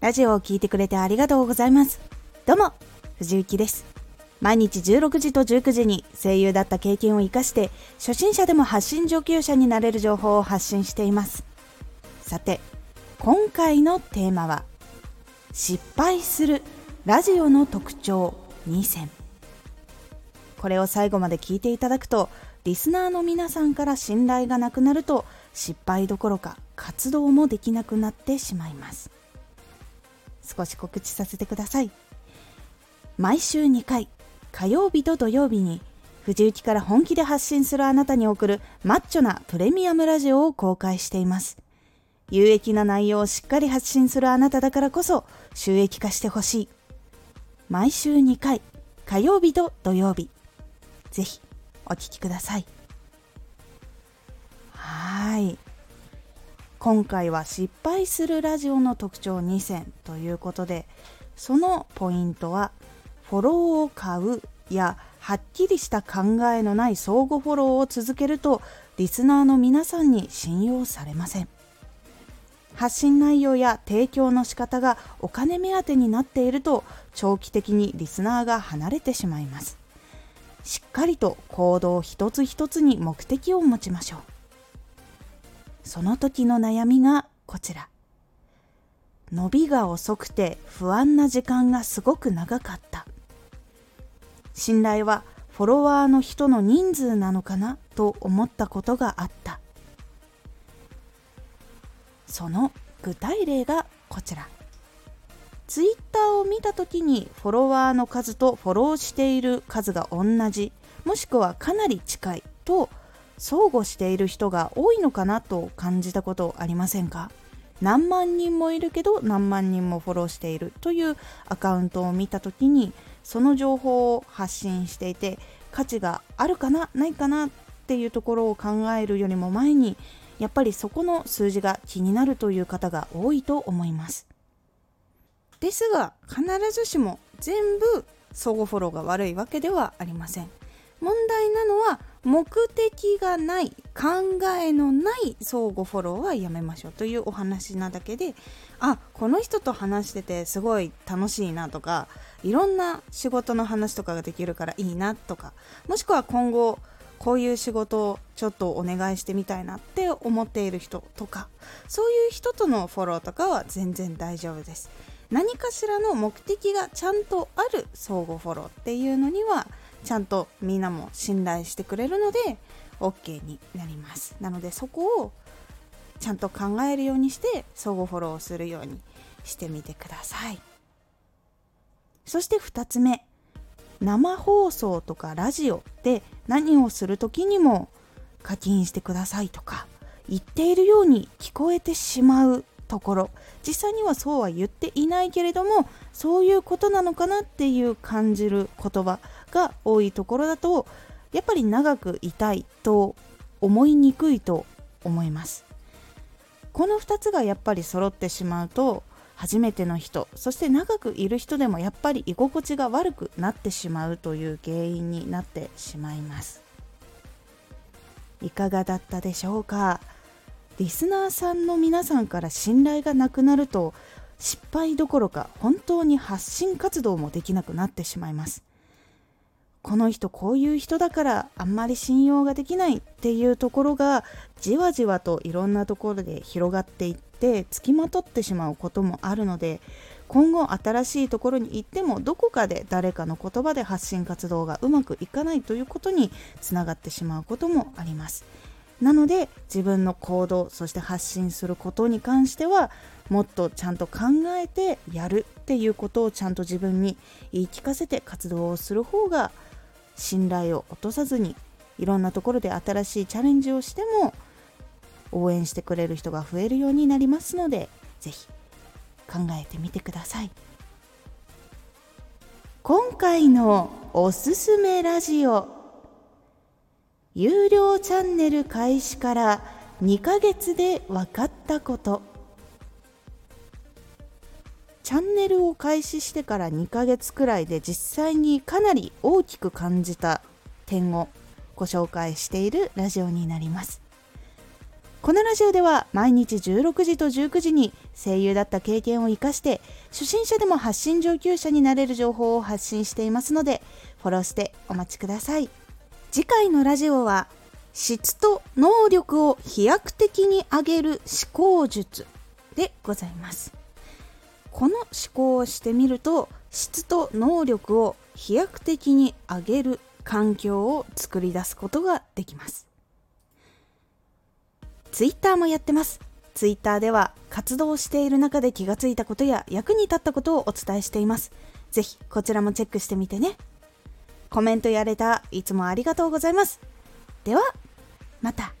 ラジオを聴いてくれてありがとうございます。どうも藤幸です。毎日16時と19時に声優だった経験を生かして初心者でも発信上級者になれる情報を発信しています。さて今回のテーマは失敗するラジオの特徴2選これを最後まで聞いていただくとリスナーの皆さんから信頼がなくなると失敗どころか活動もできなくなってしまいます。少し告知させてください。毎週2回火曜日と土曜日に藤雪から本気で発信するあなたに送るマッチョなプレミアムラジオを公開しています。有益な内容をしっかり発信するあなただからこそ収益化してほしい。毎週2回火曜日と土曜日。ぜひお聴きください。はい。今回は失敗するラジオの特徴2選ということでそのポイントはフォローを買うやはっきりした考えのない相互フォローを続けるとリスナーの皆さんに信用されません。発信内容や提供の仕方がお金目当てになっていると長期的にリスナーが離れてしまいます。しっかりと行動一つ一つに目的を持ちましょう。その時の悩みがこちら。伸びが遅くて不安な時間がすごく長かった。信頼はフォロワーの人の人数なのかなと思ったことがあった。その具体例がこちら。ツイッターを見た時にフォロワーの数とフォローしている数が同じもしくはかなり近いと相互している人が多いのかなと感じたことありませんか？何万人もいるけど何万人もフォローしているというアカウントを見た時にその情報を発信していて価値があるかなないかなっていうところを考えるよりも前にやっぱりそこの数字が気になるという方が多いと思います。ですが必ずしも全部相互フォローが悪いわけではありません。問題なのは目的がない考えのない相互フォローはやめましょうというお話なだけであこの人と話しててすごい楽しいなとかいろんな仕事の話とかができるからいいなとかもしくは今後こういう仕事をちょっとお願いしてみたいなって思っている人とかそういう人とのフォローとかは全然大丈夫です。何かしらの目的がちゃんとある相互フォローっていうのにはちゃんとみんなも信頼してくれるので OK になります。なのでそこをちゃんと考えるようにして相互フォローするようにしてみてください。そして2つ目生放送とかラジオで何をする時にも課金してくださいとか言っているように聞こえてしまうところ。実際にはそうは言っていないけれどもそういうことなのかなっていう感じる言葉。が多いところだとやっぱり長くいたいと思いにくいと思います。この2つがやっぱり揃ってしまうと初めての人そして長くいる人でもやっぱり居心地が悪くなってしまうという原因になってしまいます。いかがだったでしょうか？リスナーさんの皆さんから信頼がなくなると失敗どころか本当に発信活動もできなくなってしまいます。この人こういう人だからあんまり信用ができないっていうところがじわじわといろんなところで広がっていってつきまとってしまうこともあるので今後新しいところに行ってもどこかで誰かの言葉で発信活動がうまくいかないということにつながってしまうこともあります。なので自分の行動そして発信することに関してはもっとちゃんと考えてやるっていうことをちゃんと自分に言い聞かせて活動をする方が信頼を落とさずにいろんなところで新しいチャレンジをしても応援してくれる人が増えるようになりますので是非考えてみてください。今回のおすすめラジオ有料チャンネル開始から2ヶ月で分かったこと。チャンネルを開始してから2ヶ月くらいで実際にかなり大きく感じた点をご紹介しているラジオになります。このラジオでは毎日16時と19時に声優だった経験を生かして初心者でも発信上級者になれる情報を発信していますのでフォローしてお待ちください。次回のラジオは質と能力を飛躍的に上げる思考術でございます。この思考をしてみると質と能力を飛躍的に上げる環境を作り出すことができます。Twitter もやってます。Twitter では活動している中で気がついたことや役に立ったことをお伝えしています。ぜひこちらもチェックしてみてね。コメントやれたいつもありがとうございます。ではまた。